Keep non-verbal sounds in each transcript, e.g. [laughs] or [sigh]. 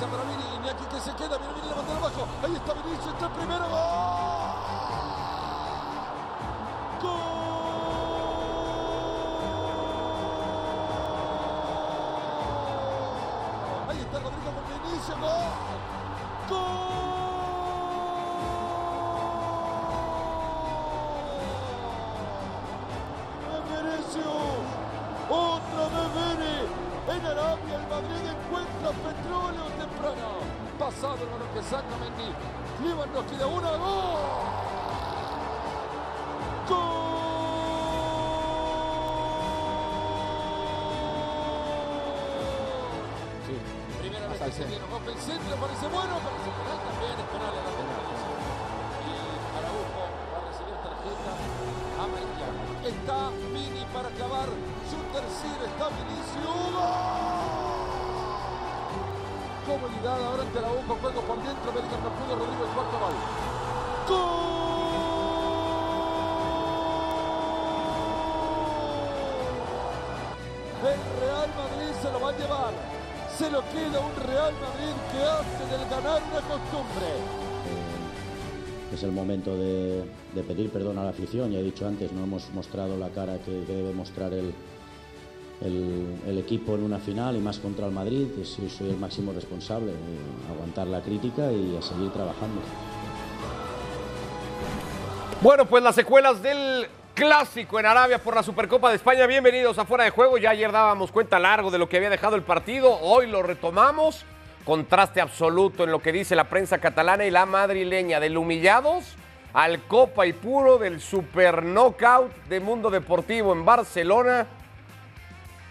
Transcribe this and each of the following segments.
Esa para Vini, Iñaki que se queda, viene Vini levanta abajo, ahí está Vinicius, está el primero, ¡Gol! Que saca Mendy. Lewandowski de una. ¡Gol! ¡Gol! Primera vez que se viene el centro, parece bueno, parece penal también, es penal a la penalización. Y Araujo va a recibir tarjeta amarilla. Está Vini para clavar su tercero, está Vinicius. Comodidad ahora ante Araujo, juego por dentro, Bellingham no pudo, Rodrigo el cuarto. El Real Madrid se lo va a llevar. Se lo queda un Real Madrid que hace del ganar una costumbre. Es el momento de, de pedir perdón a la afición. Ya he dicho antes, no hemos mostrado la cara que, que debe mostrar el, el, equipo en una final y más contra el Madrid. Soy, soy el máximo responsable. de aguantar la crítica y a seguir trabajando. Bueno, pues las secuelas del clásico en Arabia por la Supercopa de España. Bienvenidos a Fuera de Juego. Ya ayer dábamos cuenta largo de lo que había dejado el partido. Hoy lo retomamos. Contraste absoluto en lo que dice la prensa catalana y la madrileña. Del humillados al copa y puro del super knockout de Mundo Deportivo en Barcelona.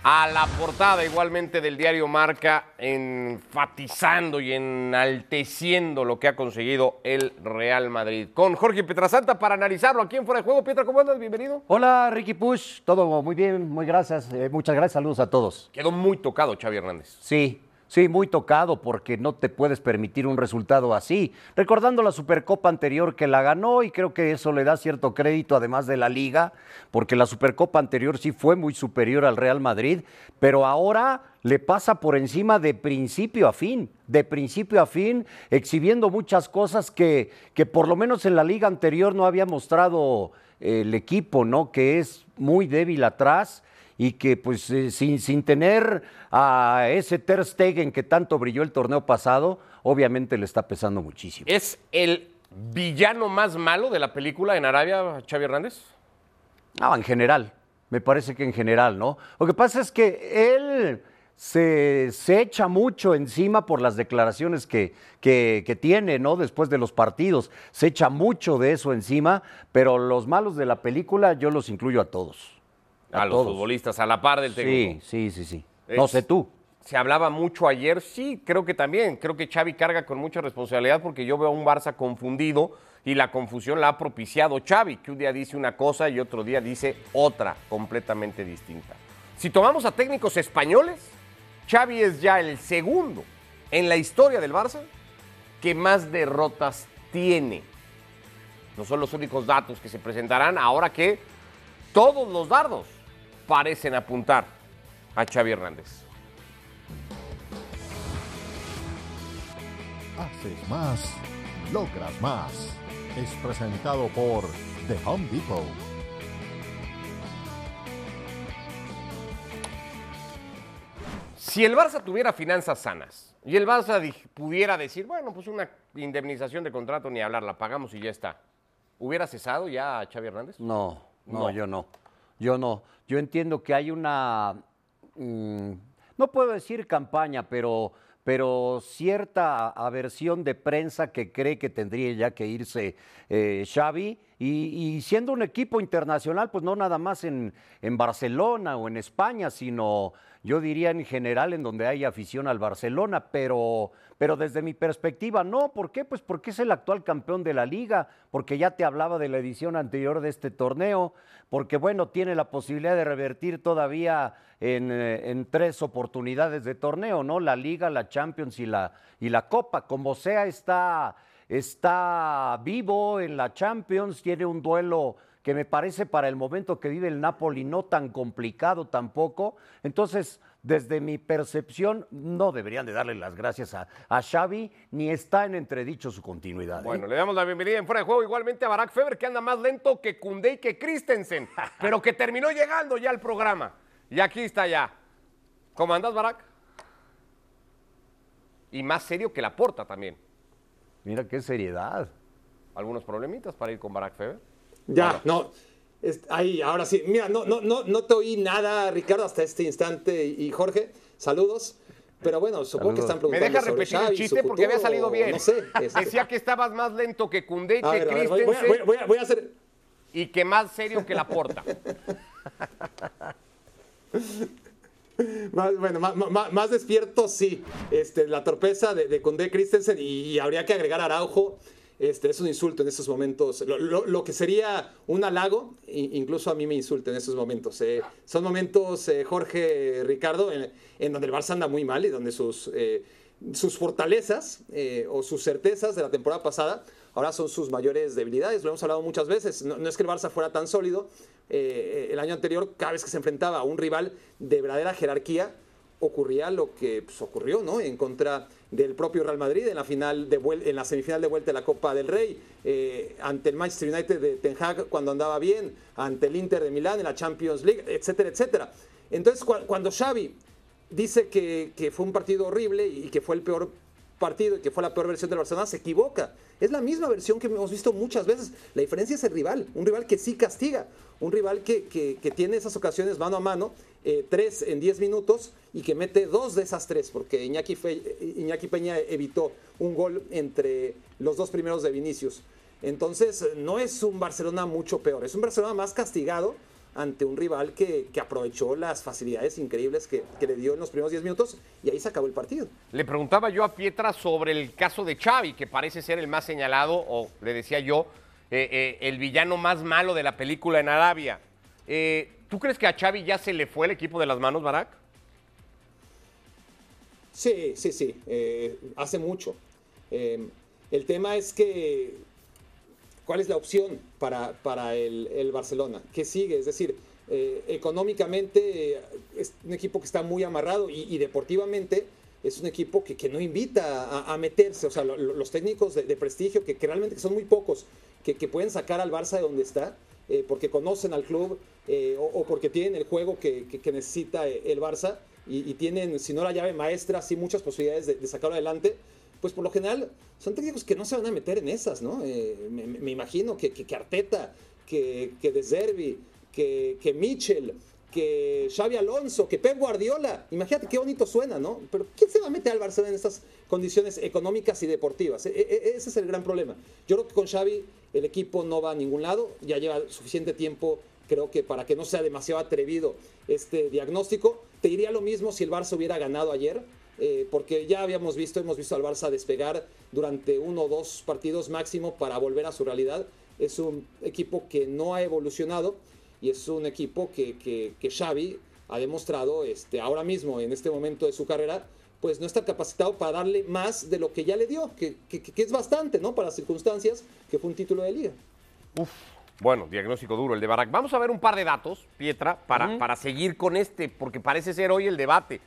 A la portada igualmente del diario Marca, enfatizando y enalteciendo lo que ha conseguido el Real Madrid. Con Jorge Petrasanta para analizarlo aquí en Fuera de Juego. Pietra, ¿cómo andas? Bienvenido. Hola Ricky Push, todo muy bien, muy gracias, eh, muchas gracias, saludos a todos. Quedó muy tocado Xavi Hernández. Sí, sí, muy tocado porque no te puedes permitir un resultado así. Recordando la Supercopa anterior que la ganó y creo que eso le da cierto crédito además de la liga, porque la Supercopa anterior sí fue muy superior al Real Madrid, pero ahora le pasa por encima de principio a fin, de principio a fin, exhibiendo muchas cosas que, que por lo menos en la liga anterior no había mostrado eh, el equipo, ¿no? Que es muy débil atrás y que pues eh, sin, sin tener a ese Ter Stegen que tanto brilló el torneo pasado, obviamente le está pesando muchísimo. ¿Es el villano más malo de la película en Arabia, Xavi Hernández? No, en general, me parece que en general, ¿no? Lo que pasa es que él se, se echa mucho encima por las declaraciones que, que, que tiene, ¿no? Después de los partidos, se echa mucho de eso encima, pero los malos de la película yo los incluyo a todos. A, los todos. futbolistas, a la par del técnico. Sí, sí, sí, sí. No sé tú. Se hablaba mucho ayer, sí, creo que también. Creo que Xavi carga con mucha responsabilidad porque yo veo a un Barça confundido y la confusión la ha propiciado Xavi, que un día dice una cosa y otro día dice otra completamente distinta. Si tomamos a técnicos españoles, Xavi es ya el segundo en la historia del Barça que más derrotas tiene. No son los únicos datos que se presentarán ahora que todos los dardos parecen apuntar a Xavi Hernández. Haces más, logras más. Es presentado por The Home Depot. Si el Barça tuviera finanzas sanas y el Barça di- pudiera decir, bueno, pues una indemnización de contrato ni hablar, la pagamos y ya está. ¿Hubiera cesado ya a Xavi Hernández? No, no, No. yo no. Yo no. Yo entiendo que hay una, mm, no puedo decir campaña, pero, pero cierta aversión de prensa que cree que tendría ya que irse eh, Xavi. Y, siendo un equipo internacional, pues no nada más en, en Barcelona o en España, sino yo diría en general en donde hay afición al Barcelona, pero, pero desde mi perspectiva no. ¿Por qué? Pues porque es el actual campeón de la liga, porque ya te hablaba de la edición anterior de este torneo, porque bueno, tiene la posibilidad de revertir todavía en, eh, en tres oportunidades de torneo, ¿no? La liga, la Champions y la, y la Copa. Como sea, está, está vivo en la Champions, tiene un duelo que me parece para el momento que vive el Napoli no tan complicado tampoco. Entonces, desde mi percepción, no deberían de darle las gracias a, a Xavi, ni está en entredicho su continuidad. ¿eh? Bueno, le damos la bienvenida en fuera de juego igualmente a Barack Feber, que anda más lento que Kunde y que Christensen, [laughs] pero que terminó llegando ya al programa. Y aquí está ya. ¿Cómo andas, Barack? Y más serio que la porta también. Mira qué seriedad. ¿Algunos problemitas para ir con Barack Feber? Ya, no. es- ahí, ahora sí. Mira, no, no, no, no te oí nada, Ricardo, hasta este instante. Y Jorge, saludos. Pero bueno, supongo que están ¿Me preguntando deja sobre repetir el Xavi, chiste? Porque había salido bien. No sé. este. Decía que estabas más lento que Kunde y que ver, a ver, voy, voy a- Christensen voy a hacer... y que más serio que la porta. [laughs] Más, bueno, más, más- despierto, sí. Este, la torpeza de, de Koundé Christensen y, habría que agregar a Araujo. Este, es un insulto en estos momentos. Lo, lo- lo que sería un halago, incluso a mí me insulta en estos momentos. eh. Son momentos, eh, Jorge, Ricardo, en, en donde el Barça anda muy mal y donde sus, eh, sus fortalezas eh, o sus certezas de la temporada pasada ahora son sus mayores debilidades. Lo hemos hablado muchas veces. No, no es que el Barça fuera tan sólido. Eh, el año anterior, cada vez que se enfrentaba a un rival de verdadera jerarquía, ocurría lo que pues, ocurrió, ¿no? En contra del propio Real Madrid en la final de en la semifinal de vuelta de la Copa del Rey, eh, ante el Manchester United de Ten Hag cuando andaba bien, ante el Inter de Milán en la Champions League, etcétera, etcétera. Entonces, cua- cuando Xavi dice que, que fue un partido horrible y que fue el peor partido y que fue la peor versión del Barcelona, se equivoca. Es la misma versión que hemos visto muchas veces. La diferencia es el rival, un rival que sí castiga, un rival que, que- tiene esas ocasiones mano a mano, eh, tres en diez minutos y que mete dos de esas tres, porque Iñaki, Iñaki Peña evitó un gol entre los dos primeros de Vinicius. Entonces, no es un Barcelona mucho peor, es un Barcelona más castigado ante un rival que, que aprovechó las facilidades increíbles que, que le dio en los primeros 10 minutos y ahí se acabó el partido. Le preguntaba yo a Pietra sobre el caso de Xavi, que parece ser el más señalado, o le decía yo, eh, eh, el villano más malo de la película en Arabia. Eh, ¿Tú crees que a Xavi ya se le fue el equipo de las manos, Barack? Sí, sí, sí, hace mucho. El tema es que, ¿cuál es la opción para, para el, el Barcelona? ¿Qué sigue? Es decir, eh, económicamente eh, es un equipo que está muy amarrado y, deportivamente es un equipo que, que no invita a, meterse. O sea, lo- lo- los técnicos de, prestigio, que, realmente son muy pocos, que, que pueden sacar al Barça de donde está, eh, porque conocen al club eh, o, o porque tienen el juego que, que- necesita el Barça y, tienen, si no la llave maestra, sí muchas posibilidades de, de sacarlo adelante, pues por lo general son técnicos que no se van a meter en esas, ¿no? Eh, me, imagino que, que, que Arteta, que, que De Zerbi, que, que Mitchell, que Xavi Alonso, que Pep Guardiola, imagínate qué bonito suena, ¿no? Pero ¿quién se va a meter al Barcelona en estas condiciones económicas y deportivas? E- e- ese es el gran problema. Yo creo que con Xavi el equipo no va a ningún lado, ya lleva suficiente tiempo creo que para que no sea demasiado atrevido este diagnóstico. Te diría lo mismo si el Barça hubiera ganado ayer, eh, porque ya habíamos visto, hemos visto al Barça despegar durante uno o dos partidos máximo para volver a su realidad. Es un equipo que no ha evolucionado y es un equipo que, que, que Xavi ha demostrado este, ahora mismo, en este momento de su carrera, pues no está capacitado para darle más de lo que ya le dio, que, que- que es bastante, ¿no? Para las circunstancias, que fue un título de liga. Bueno, diagnóstico duro el de Barack. Vamos a ver un par de datos, Pietra, para, para seguir con este, porque parece ser hoy el debate,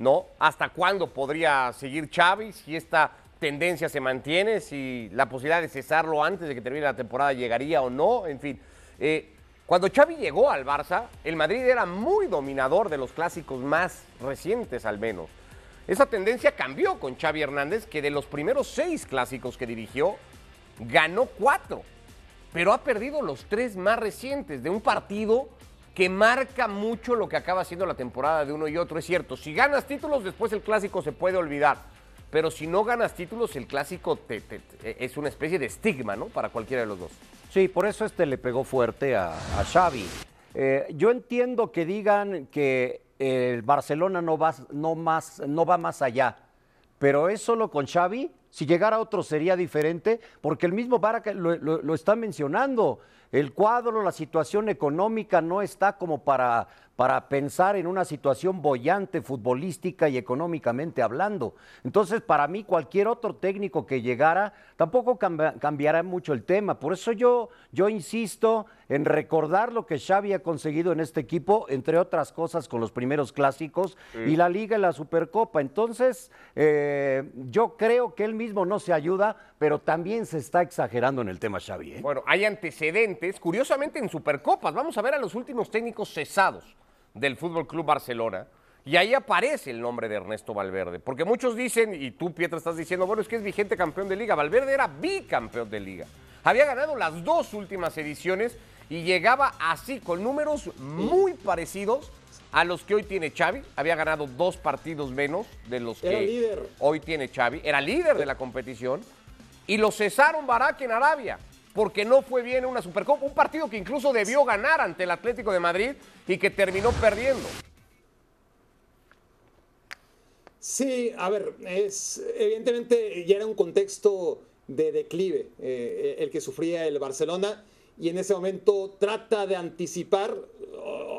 ¿no? ¿Hasta cuándo podría seguir Xavi? Si esta tendencia se mantiene, si la posibilidad de cesarlo antes de que termine la temporada llegaría o no, en fin. Eh, cuando Xavi llegó al Barça, el Madrid era muy dominador de los clásicos más recientes al menos. Esa tendencia cambió con Xavi Hernández, que de los primeros seis clásicos que dirigió, ganó cuatro, pero ha perdido los tres más recientes de un partido que marca mucho lo que acaba siendo la temporada de uno y otro. Es cierto, si ganas títulos, después el clásico se puede olvidar. Pero si no ganas títulos, el clásico te- es una especie de estigma, ¿no? Para cualquiera de los dos. Sí, por eso este le pegó fuerte a, Xavi. Eh, yo entiendo que digan que el Barcelona no va, no, más, no va más allá, pero es solo con Xavi. Si llegara otro sería diferente, porque el mismo Barca lo está mencionando. El cuadro, la situación económica no está como para, para pensar en una situación bollante futbolística y económicamente hablando. Entonces, para mí, cualquier otro técnico que llegara tampoco cambia- cambiará mucho el tema. Por eso yo, yo insisto en recordar lo que Xavi ha conseguido en este equipo, entre otras cosas con los primeros clásicos y la Liga y la Supercopa. Entonces, eh, yo creo que él mismo no se ayuda, pero también se está exagerando en el tema Xavi. ¿eh? Bueno, hay antecedentes, curiosamente en Supercopas. Vamos a ver a los últimos técnicos cesados del Fútbol Club Barcelona. Y ahí aparece el nombre de Ernesto Valverde. Porque muchos dicen, y tú, Pietra, estás diciendo, bueno, es que es vigente campeón de liga. Valverde era bicampeón de liga. Había ganado las dos últimas ediciones y llegaba así, con números muy parecidos a los que hoy tiene Xavi. Había ganado dos partidos menos de los Era que líder. hoy tiene Xavi. Era líder de la competición y lo cesaron Barak en Arabia porque no fue bien en una Supercopa, un partido que incluso debió ganar ante el Atlético de Madrid y que terminó perdiendo. Sí, a ver, es evidentemente ya era un contexto de declive eh, el que sufría el Barcelona y en ese momento trata de anticipar,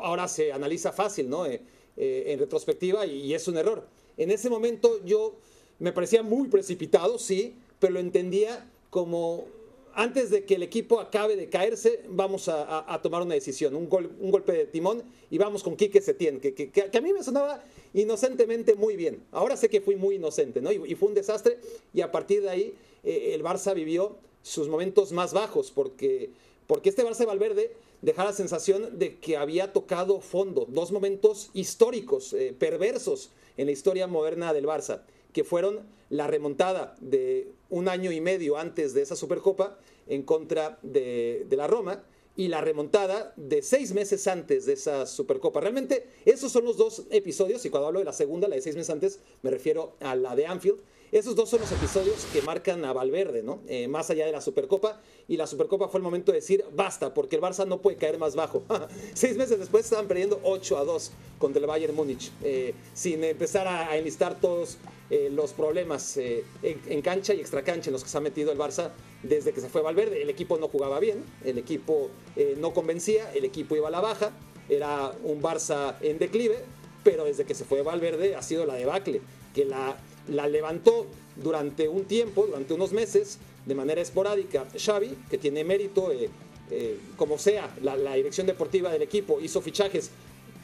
ahora se analiza fácil, ¿no? Eh, eh, en retrospectiva y, y es un error. En ese momento yo me parecía muy precipitado, sí, pero lo entendía como antes de que el equipo acabe de caerse, vamos a, tomar una decisión, un, gol- un golpe de timón y vamos con Quique Setién, que, que- que- a mí me sonaba inocentemente muy bien. Ahora sé que fui muy inocente, ¿no? Y, y fue un desastre y a partir de ahí eh, el Barça vivió sus momentos más bajos porque, porque este Barça de Valverde dejaba la sensación de que había tocado fondo, dos momentos históricos, eh, perversos en la historia moderna del Barça que fueron la remontada de un año y medio antes de esa Supercopa en contra de, de la Roma y la remontada de seis meses antes de esa Supercopa. Realmente esos son los dos episodios, y cuando hablo de la segunda, la de seis meses antes, me refiero a la de Anfield. Esos dos son los episodios que marcan a Valverde, ¿no? Eh, más allá de la Supercopa. Y la Supercopa fue el momento de decir basta, porque el Barça no puede caer más bajo. [laughs] Seis meses después estaban perdiendo 8 a 2 contra el Bayern Múnich, eh, sin empezar a, enlistar todos eh, los problemas en, en cancha y extracancha en los que se ha metido el Barça desde que se fue Valverde. El equipo no jugaba bien, el equipo no convencía, el equipo iba a la baja, era un Barça en declive, pero desde que se fue Valverde ha sido la debacle, que la, la levantó durante un tiempo, durante unos meses, de manera esporádica. Xavi, que tiene mérito, eh, eh, como sea, la, dirección deportiva del equipo hizo fichajes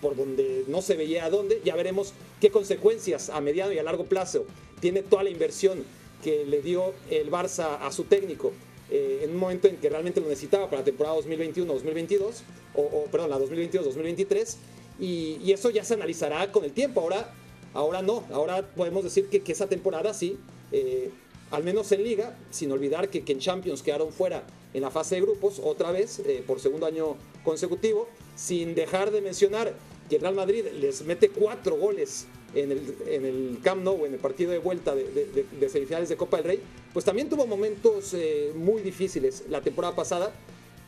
por donde no se veía a dónde, ya veremos qué consecuencias a mediano y a largo plazo tiene toda la inversión que le dio el Barça a su técnico eh, en un momento en que realmente lo necesitaba para la temporada 2021-2022, o, perdón, la 2022-2023, y, y eso ya se analizará con el tiempo. Ahora, ahora no, ahora podemos decir que, esa temporada sí, eh, al menos en liga, sin olvidar que, en Champions quedaron fuera en la fase de grupos otra vez eh, por segundo año consecutivo, sin dejar de mencionar que el Real Madrid les mete cuatro goles en el, en el Camp Nou, en el partido de vuelta de- de semifinales de Copa del Rey, pues también tuvo momentos eh, muy difíciles la temporada pasada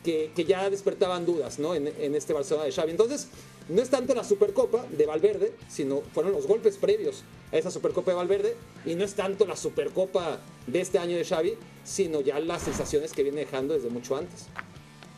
que, que ya despertaban dudas ¿no? en, en este Barcelona de Xavi. Entonces, no es tanto la Supercopa de Valverde, sino fueron los golpes previos a esa Supercopa de Valverde, y no es tanto la Supercopa de este año de Xavi, sino ya las sensaciones que viene dejando desde mucho antes.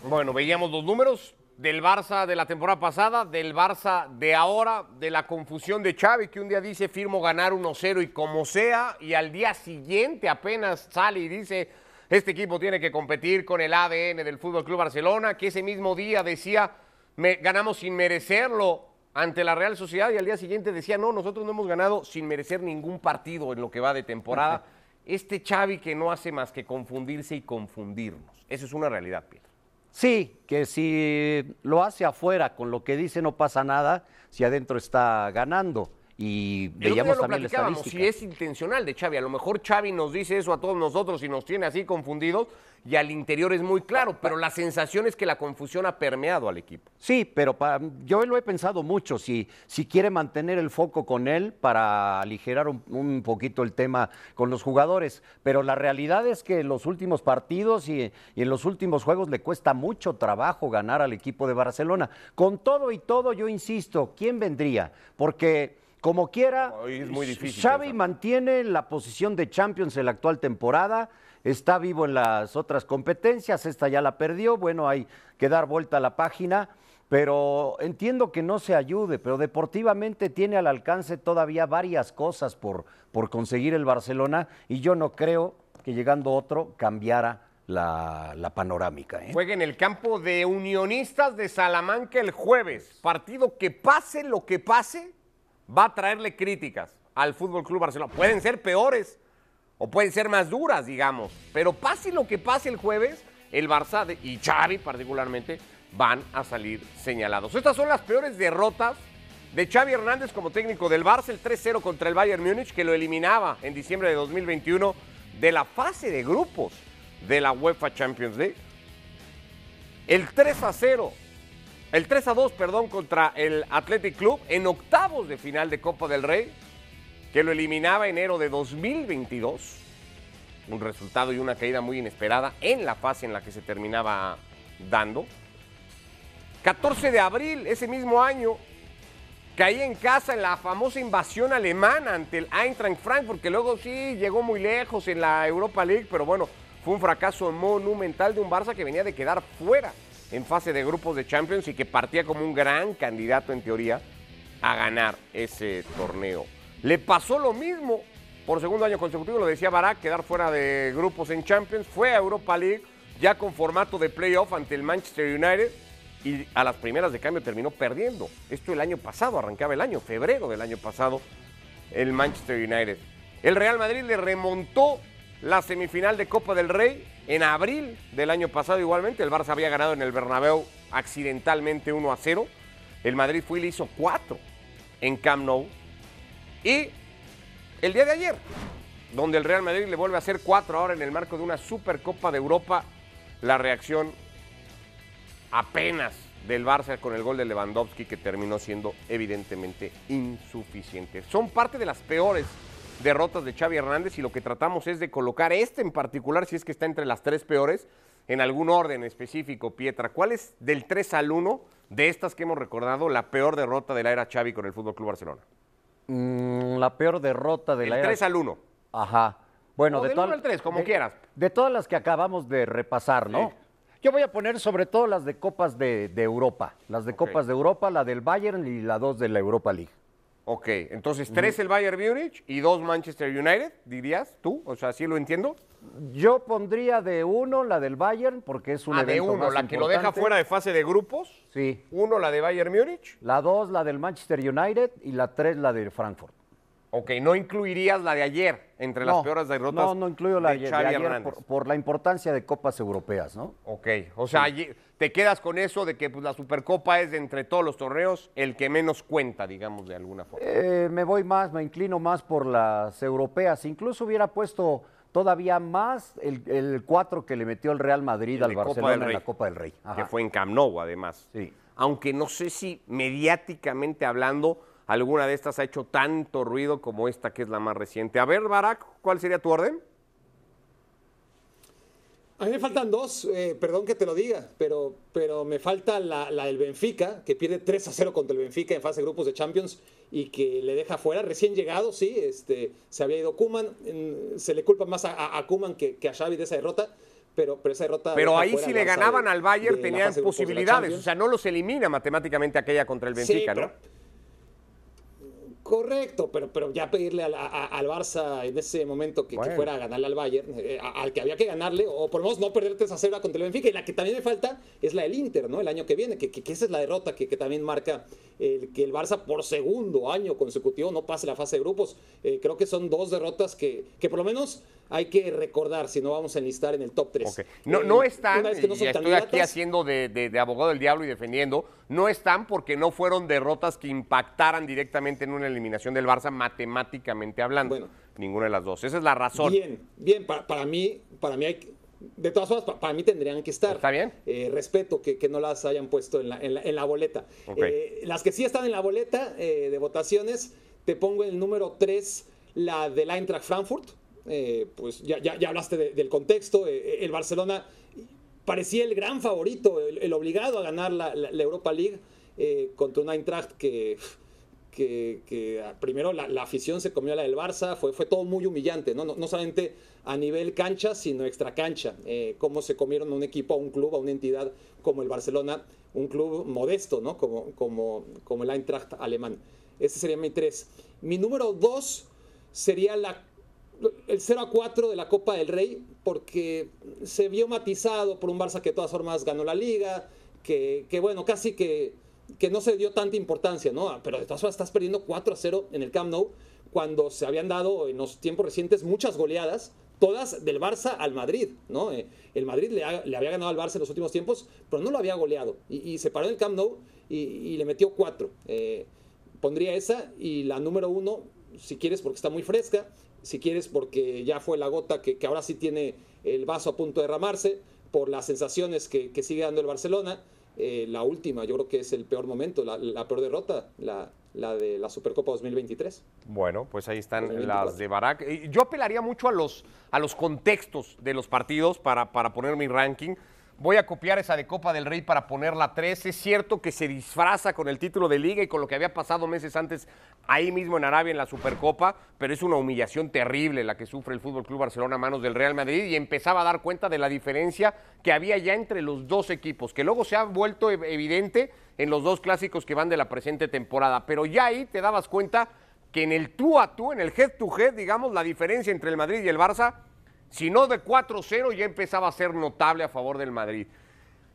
Bueno, veíamos los números del Barça de la temporada pasada, del Barça de ahora, de la confusión de Xavi, que un día dice firmo ganar 1-0 y como sea, y al día siguiente apenas sale y dice este equipo tiene que competir con el ADN del Fútbol Club Barcelona, que ese mismo día decía "Me- ganamos sin merecerlo ante la Real Sociedad y al día siguiente decía no, nosotros no hemos ganado sin merecer ningún partido en lo que va de temporada. Este Xavi que no hace más que confundirse y confundirnos. Eso es una realidad, Pietro. Sí, que si lo hace afuera con lo que dice no pasa nada, si adentro está ganando. Y veíamos lo también la platicábamos, si es intencional de Xavi. A lo mejor Xavi nos dice eso a todos nosotros y nos tiene así confundidos y al interior es muy claro, pero la sensación es que la confusión ha permeado al equipo. Sí, pero para- yo lo he pensado mucho, si, si quiere mantener el foco con él para aligerar un, un poquito el tema con los jugadores, pero la realidad es que en los últimos partidos y, y en los últimos juegos le cuesta mucho trabajo ganar al equipo de Barcelona. Con todo y todo, yo insisto, ¿quién vendría? Porque como quiera, Hoy es muy difícil Xavi mantiene la posición de Champions en la actual temporada, está vivo en las otras competencias, esta ya la perdió, bueno, hay que dar vuelta a la página, pero entiendo que no se ayude, pero deportivamente tiene al alcance todavía varias cosas por, por conseguir el Barcelona y yo no creo que llegando otro cambiara la, la panorámica. ¿eh? Juega en el campo de Unionistas de Salamanca el jueves. Partido que pase lo que pase, va a traerle críticas al Fútbol Club Barcelona. Pueden ser peores o pueden ser más duras, digamos. Pero pase lo que pase el jueves, el Barça y Xavi particularmente van a salir señalados. Estas son las peores derrotas de Xavi Hernández como técnico del Barça, el 3-0 contra el Bayern Múnich, que lo eliminaba en diciembre de 2021 de la fase de grupos de la UEFA Champions League. El 3 a 0, el 3 a 2, perdón, contra el Athletic Club en octavos de final de Copa del Rey, que lo eliminaba enero de 2022. Un resultado y una caída muy inesperada en la fase en la que se terminaba dando. 14 de abril, ese mismo año, caía en casa en la famosa invasión alemana ante el Eintracht Frankfurt, que luego sí llegó muy lejos en la Europa League, pero bueno, fue un fracaso monumental de un Barça que venía de quedar fuera en fase de grupos de Champions y que partía como un gran candidato en teoría a ganar ese torneo. Le pasó lo mismo por segundo año consecutivo, lo decía Barak, quedar fuera de grupos en Champions, fue a Europa League ya con formato de playoff ante el Manchester United y a las primeras de cambio terminó perdiendo. Esto el año pasado, arrancaba el año, febrero del año pasado, el Manchester United. El Real Madrid le remontó la semifinal de Copa del Rey en abril del año pasado igualmente. El Barça había ganado en el Bernabéu accidentalmente 1 a 0. El Madrid fue y le hizo 4 en Camp Nou. Y el día de ayer, donde el Real Madrid le vuelve a hacer 4 ahora en el marco de una Supercopa de Europa, la reacción apenas del Barça con el gol de Lewandowski que terminó siendo evidentemente insuficiente. Son parte de las peores derrotas de Xavi Hernández y lo que tratamos es de colocar este en particular, si es que está entre las tres peores, en algún orden específico, Pietra. ¿Cuál es del 3 al 1 de estas que hemos recordado la peor derrota de la era Xavi con el Fútbol Club Barcelona? Mm, la peor derrota de El la era- 3 al 1. Ajá. Bueno, O de del todas- uno al tres, como de- quieras. De todas las que acabamos de repasar, ¿no? Sí. Yo voy a poner sobre todo las de Copas de, de Europa. Las de. Copas de Europa, la del Bayern y la dos de la Europa League. Ok, entonces tres el Bayern Múnich y dos Manchester United, dirías tú, o sea, ¿sí lo entiendo? Yo pondría de uno la del Bayern porque es un Ah, de evento uno, más la que lo deja importante. fuera de fase de grupos. Sí. Uno, la de Bayern Múnich. La dos, la del Manchester United y la tres, la del Frankfurt. Ok, no incluirías la de ayer entre las No, peores derrotas. No, no incluyo la de ayer por, por la importancia de copas europeas, ¿no? Ok, o sea, allí- te quedas con eso de que pues, la Supercopa es de entre todos los torneos el que menos cuenta, digamos, de alguna forma. Eh, me voy más, me inclino más por las europeas. Incluso hubiera puesto todavía más el, el 4 que le metió el Real Madrid El al Barcelona en la Copa del Rey. Que fue en Camp Nou, además. Sí. Aunque no sé si mediáticamente hablando alguna de estas ha hecho tanto ruido como esta que es la más reciente. A ver, Barak, ¿cuál sería tu orden? A mí me faltan dos, eh, perdón que te lo diga, pero, pero me falta la, la del Benfica, que pierde 3 a 0 contra el Benfica en fase de grupos de Champions y que le deja fuera, recién llegado, sí, este, se había ido Kuman, se le culpa más a, Koeman que, que a Xavi de esa derrota, pero, pero esa derrota... Pero ahí si le ganaban de- al Bayern tenían posibilidades, o sea, no los elimina matemáticamente aquella contra el Benfica, Sí, ¿no? pero- Correcto, pero, pero ya pedirle al, a- al Barça en ese momento que, fuera a ganarle al Bayern, eh, a- al que había que ganarle, o por lo menos no perder 3 a 0 contra el Benfica. Y la que también me falta es la del Inter, ¿no? El año que viene, que, que- que esa es la derrota que, que también marca el, que el Barça por segundo año consecutivo no pase la fase de grupos. Eh, creo que son dos derrotas que, que por lo menos hay que recordar si no vamos a enlistar en el top 3. Ok. No, no están, y estoy aquí haciendo de, de- de abogado del diablo y defendiendo, no están porque no fueron derrotas que impactaran directamente en una eliminación del Barça matemáticamente hablando. Bueno. Ninguna de las dos. Esa es la razón. Bien, bien, para, para mí, para mí hay que- de todas formas, pa- para mí tendrían que estar. ¿Está bien? Eh, respeto que, que no las hayan puesto en la, en la- en la boleta. Eh, las que sí están en la boleta eh, de votaciones, te pongo el número 3, la del Eintracht Frankfurt. Eh, pues ya, ya, ya hablaste de- del contexto. eh, el Barcelona parecía el gran favorito, el, obligado a ganar la, Europa League eh, contra un Eintracht que, que, primero la, la afición se comió a la del Barça, fue, fue todo muy humillante, ¿no? No, no solamente a nivel cancha, sino extra cancha, eh, cómo se comieron a un equipo, a un club, a una entidad como el Barcelona, un club modesto, ¿no? Como, como, como el Eintracht alemán. Ese sería mi tres. Mi número dos sería la el 0 a 4 de la Copa del Rey, porque se vio matizado por un Barça que de todas formas ganó la liga, que, que bueno, casi que, que no se dio tanta importancia, ¿no? Pero de todas formas estás perdiendo 4 a 0 en el Camp Nou, cuando se habían dado en los tiempos recientes muchas goleadas, todas del Barça al Madrid, ¿no? Eh, el Madrid le, ha- le había ganado al Barça en los últimos tiempos, pero no lo había goleado, y, se paró en el Camp Nou y, le metió 4. pondría esa y la número uno, si quieres, porque está muy fresca, si quieres, porque ya fue la gota que, que ahora sí tiene el vaso a punto de derramarse, por las sensaciones que, que sigue dando el Barcelona. Eh, la última, yo creo que es el peor momento, la, la peor derrota, la, la de la Supercopa 2023. Bueno, pues ahí están 2024. las de Barak. Yo apelaría mucho a los, a los contextos de los partidos para, para poner mi ranking. Voy a copiar esa de Copa del Rey para ponerla 3. Es cierto que se disfraza con el título de liga y con lo que había pasado meses antes ahí mismo en Arabia en la Supercopa, pero es una humillación terrible la que sufre el Fútbol Club Barcelona a manos del Real Madrid y empezaba a dar cuenta de la diferencia que había ya entre los dos equipos, que luego se ha vuelto ev- evidente en los dos clásicos que van de la presente temporada, pero ya ahí te dabas cuenta que en el tú a tú, en el head to head, digamos, la diferencia entre el Madrid y el Barça, si no de 4-0, ya empezaba a ser notable a favor del Madrid.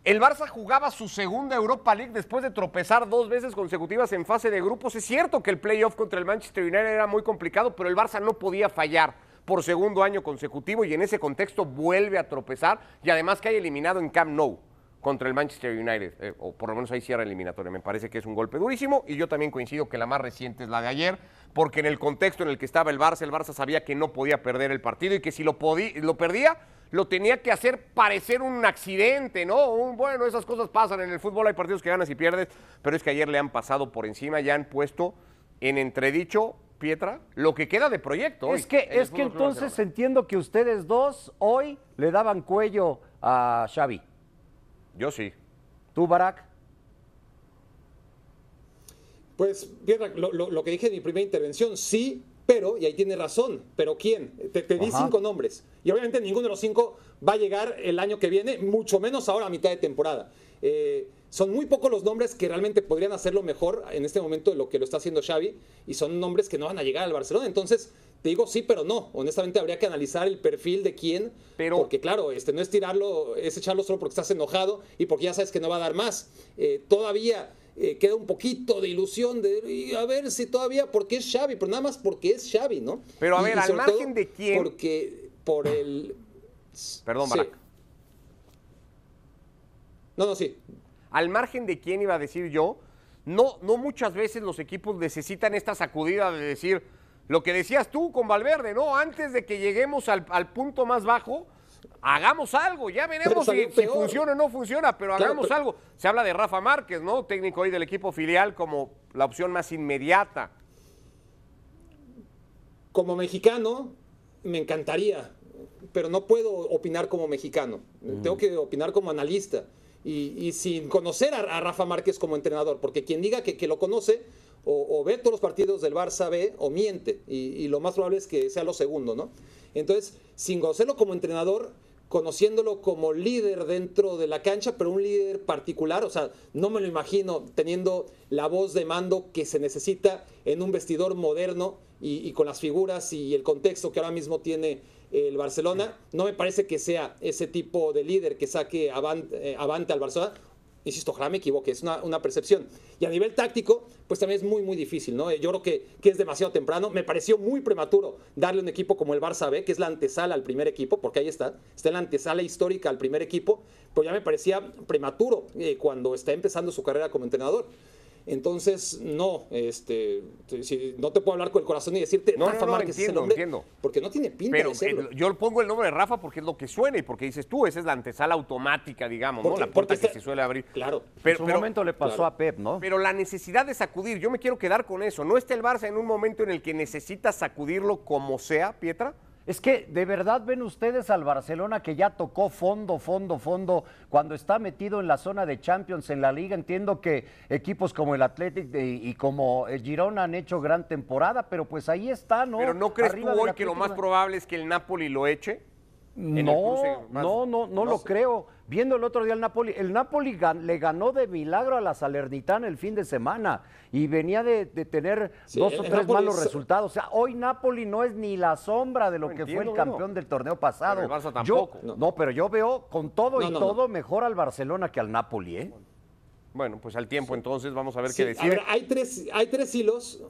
El Barça jugaba su segunda Europa League después de tropezar dos veces consecutivas en fase de grupos. Es cierto que el playoff contra el Manchester United era muy complicado, pero el Barça no podía fallar por segundo año consecutivo y en ese contexto vuelve a tropezar y además que hay eliminado en Camp Nou contra el Manchester United, eh, o por lo menos ahí cierra eliminatoria. Me parece que es un golpe durísimo y yo también coincido que la más reciente es la de ayer, porque en el contexto en el que estaba el Barça, el Barça sabía que no podía perder el partido y que si lo, podía, lo perdía, lo tenía que hacer parecer un accidente, ¿no? Un, bueno, esas cosas pasan en el fútbol, hay partidos que ganas y pierdes, pero es que ayer le han pasado por encima, ya han puesto en entredicho, Pietra, lo que queda de proyecto. hoy Es que, en es que entonces entiendo que ustedes dos hoy le daban cuello a Xavi. Yo sí. ¿Tú, Barak? Pues, lo, lo- lo que dije en mi primera intervención, sí, pero, y ahí tiene razón, pero ¿quién? Te, te di Ajá. cinco nombres. Y obviamente ninguno de los cinco va a llegar el año que viene, mucho menos ahora a mitad de temporada. Eh, son muy pocos los nombres que realmente podrían hacerlo mejor en este momento de lo que lo está haciendo Xavi, y son nombres que no van a llegar al Barcelona. Entonces, te digo sí, pero no. Honestamente, habría que analizar el perfil de quién, Pero- porque claro, este, no es tirarlo, es echarlo solo porque estás enojado y porque ya sabes que no va a dar más. Eh, todavía eh, queda un poquito de ilusión de y a ver si todavía, porque es Xavi, pero nada más porque es Xavi, ¿no? Pero a ver, y al margen de quién- Porque por el... Perdón, Sí. Barak. No, no, sí. al margen de quién iba a decir yo, no, no muchas veces los equipos necesitan esta sacudida de decir lo que decías tú con Valverde, ¿no? Antes de que lleguemos al, al punto más bajo, hagamos algo, ya veremos si, funciona o no funciona, pero Claro, hagamos pero- algo. Se habla de Rafa Márquez, ¿no? Técnico hoy del equipo filial como la opción más inmediata. Como mexicano, me encantaría, pero no puedo opinar como mexicano. Tengo que opinar como analista. Y, y sin conocer a, a Rafa Márquez como entrenador, porque quien diga que, que lo conoce o, o ve todos los partidos del Barça B o miente. Y, y lo más probable es que sea lo segundo, ¿no? Entonces, sin conocerlo como entrenador, conociéndolo como líder dentro de la cancha, pero un líder particular, o sea, no me lo imagino teniendo la voz de mando que se necesita en un vestidor moderno y, y con las figuras y el contexto que ahora mismo tiene el Barcelona, no me parece que sea ese tipo de líder que saque avant- eh, avante al Barcelona. Insisto, ojalá me equivoque, es una, una, percepción. Y a nivel táctico, pues también es muy, muy difícil, ¿no? Yo creo que, que, es demasiado temprano. Me pareció muy prematuro darle un equipo como el Barça B, que es la antesala al primer equipo, porque ahí está, está en la antesala histórica al primer equipo, pero ya me parecía prematuro eh, cuando está empezando su carrera como entrenador. Entonces, no, este, si, no te puedo hablar con el corazón y decirte no, Rafa no, no, Márquez entiendo, es el hombre, entiendo. porque no tiene pinta Pero de serlo. eh, yo pongo el nombre de Rafa porque es lo que suena y porque dices tú, esa es la antesala automática, digamos, Porque- ¿no? La puerta que se suele abrir. Claro. Pero, en su pero- momento le pasó claro. a Pep, ¿no? pero la necesidad de sacudir, yo me quiero quedar con eso. ¿No está el Barça en un momento en el que necesita sacudirlo como sea, Pietra? Es que de verdad ven ustedes al Barcelona que ya tocó fondo, fondo, fondo, cuando está metido en la zona de Champions en la liga. Entiendo que equipos como el Athletic de- y como el Girona han hecho gran temporada, pero pues ahí está, ¿no? Pero ¿no crees Arriba tú hoy que lo más probable es que el Napoli lo eche? No, no, no, no, lo creo. Viendo el otro día el Napoli, el Napoli gan- le ganó de milagro a la Salernitana el fin de semana y venía de, de tener Sí, dos o tres Napoli malos es- resultados. O sea, hoy Napoli no es ni la sombra de lo No que fue el campeón no. del torneo pasado. Pero el Barça Yo- tampoco. no. pero yo veo con todo y todo mejor al Barcelona que al Napoli, ¿eh? Bueno, pues al tiempo entonces vamos a ver Sí, qué a ver, hay tres, hay tres hilos.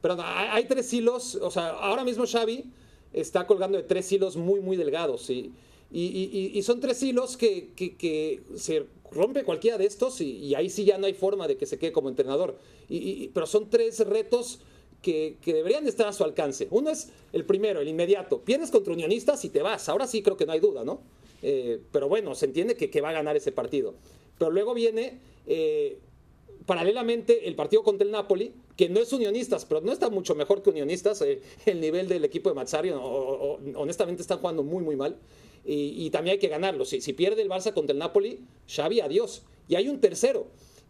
Perdón, hay, hay tres hilos. O sea, ahora mismo Xavi está colgando de tres hilos muy, muy delgados. Y, y, son tres hilos que, que- se rompe cualquiera de estos y, ahí sí ya no hay forma de que se quede como entrenador. Pero son tres retos que, que deberían de estar a su alcance. Uno es el primero, el inmediato. Pierdes contra Unionistas y te vas. Ahora sí creo que no hay duda, ¿no? Eh, pero bueno, se entiende que, que va a ganar ese partido. Pero luego viene eh, paralelamente el partido contra el Napoli, que no es unionistas, pero no está mucho mejor que unionistas. eh, el nivel del equipo de Mazzari, honestamente, están jugando muy, muy mal. Y, y también hay que ganarlo. Si, si pierde el Barça contra el Napoli, Xavi, adiós. Y hay un tercero,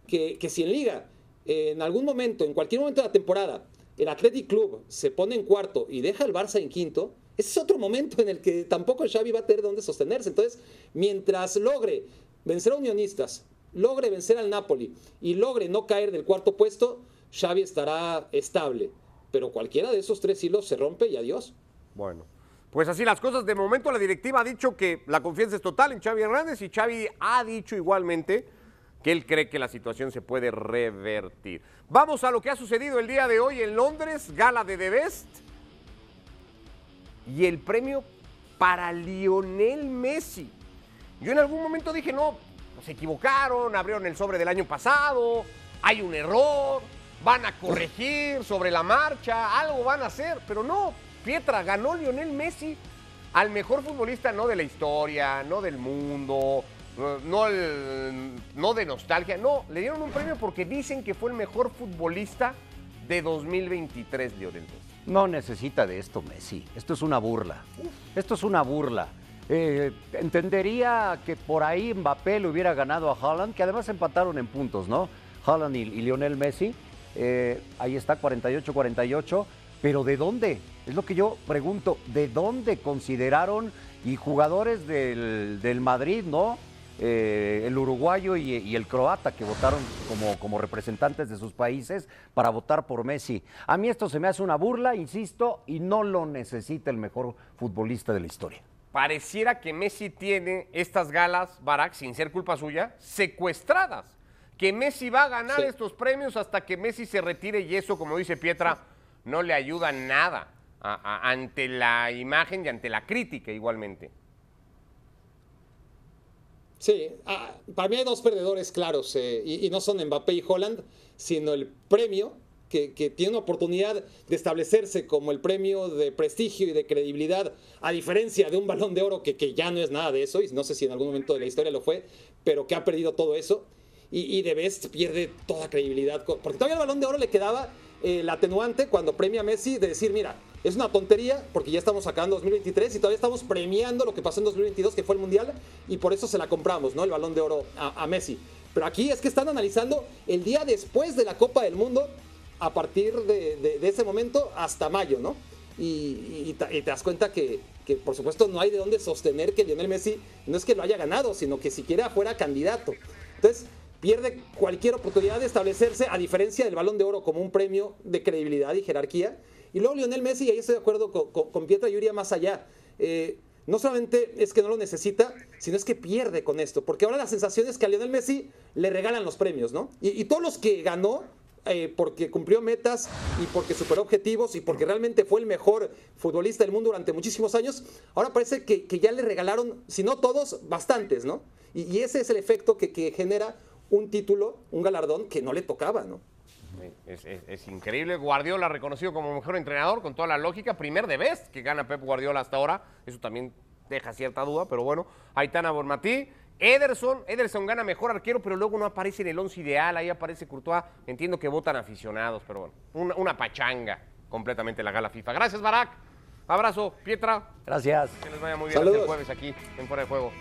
que, que si en Liga, eh, en algún momento, en cualquier momento de la temporada, el Athletic Club se pone en cuarto y deja al Barça en quinto, ese es otro momento en el que tampoco Xavi va a tener dónde sostenerse. Entonces, mientras logre vencer a Unionistas, logre vencer al Napoli y logre no caer del cuarto puesto, Xavi estará estable. Pero cualquiera de esos tres hilos se rompe y adiós. Bueno, pues así las cosas. De momento la directiva ha dicho que la confianza es total en Xavi Hernández y Xavi ha dicho igualmente que él cree que la situación se puede revertir. Vamos a lo que ha sucedido el día de hoy en Londres, gala de The Best. Y el premio para Lionel Messi. Yo en algún momento dije, no, se equivocaron, abrieron el sobre del año pasado, hay un error, van a corregir sobre la marcha, algo van a hacer, pero no, Pietra, ganó Lionel Messi al mejor futbolista no de la historia, no del mundo, no, el- no de nostalgia, no, le dieron un premio porque dicen que fue el mejor futbolista de 2023, Lionel Messi. No necesita de esto Messi. Esto es una burla. Esto es una burla. Eh, entendería que por ahí Mbappé le hubiera ganado a Haaland, que además empataron en puntos, ¿no? Haaland y, y Lionel Messi. Eh, ahí está, 48-48. Pero ¿de dónde? Es lo que yo pregunto. ¿De dónde consideraron y jugadores del, del Madrid, ¿no? eh, el uruguayo y, el croata que votaron como, como representantes de sus países para votar por Messi. A mí esto se me hace una burla, insisto, y no lo necesita el mejor futbolista de la historia. pareciera que Messi tiene estas galas, Barack, sin ser culpa suya, secuestradas. Que Messi va a ganar Sí. estos premios hasta que Messi se retire y eso, como dice Pietra, no le ayuda nada a- a- ante la imagen y ante la crítica igualmente. Sí, ah, para mí hay dos perdedores claros, eh, y, y no son Mbappé y Holland, sino el premio, que, que tiene una oportunidad de establecerse como el premio de prestigio y de credibilidad, a diferencia de un balón de oro que, que ya no es nada de eso, y no sé si en algún momento de la historia lo fue, pero que ha perdido todo eso, y, y de Best pierde toda credibilidad, porque todavía el balón de oro le quedaba eh, el atenuante cuando premia a Messi de decir, mira, es una tontería porque ya estamos acabando 2023 y todavía estamos premiando lo que pasó en 2022, que fue el Mundial, y por eso se la compramos, ¿no? El balón de oro a, Messi. Pero aquí es que están analizando el día después de la Copa del Mundo, a partir de, ese momento hasta mayo, ¿no? Y te das cuenta que, que, por supuesto, no hay de dónde sostener que Lionel Messi no es que lo haya ganado, sino que siquiera fuera candidato. Entonces, pierde cualquier oportunidad de establecerse, a diferencia del balón de oro como un premio de credibilidad y jerarquía. Y luego Lionel Messi, y ahí estoy de acuerdo con, con, con Pietra, más allá. Eh, no solamente es que no lo necesita, sino es que pierde con esto. Porque ahora la sensación es que a Lionel Messi le regalan los premios, ¿no? Y, todos los que ganó, eh, porque cumplió metas y porque superó objetivos y porque realmente fue el mejor futbolista del mundo durante muchísimos años, ahora parece que, ya le regalaron, si no todos, bastantes, ¿no? Y, ese es el efecto que genera un título, un galardón que no le tocaba, ¿no? Es, es- es increíble. Guardiola reconocido como mejor entrenador con toda la lógica. Primer de vez que gana Pep Guardiola hasta ahora. Eso también deja cierta duda, pero bueno. Aitana Bormatí. Ederson, Ederson gana mejor arquero, pero luego no aparece en el once ideal. Ahí aparece Courtois. Entiendo que votan aficionados, pero bueno. Una, una pachanga completamente la gala FIFA. Gracias, Barak. Abrazo, Pietra. Gracias. Que les vaya muy bien el Saludos. jueves aquí en Fuera de Juego.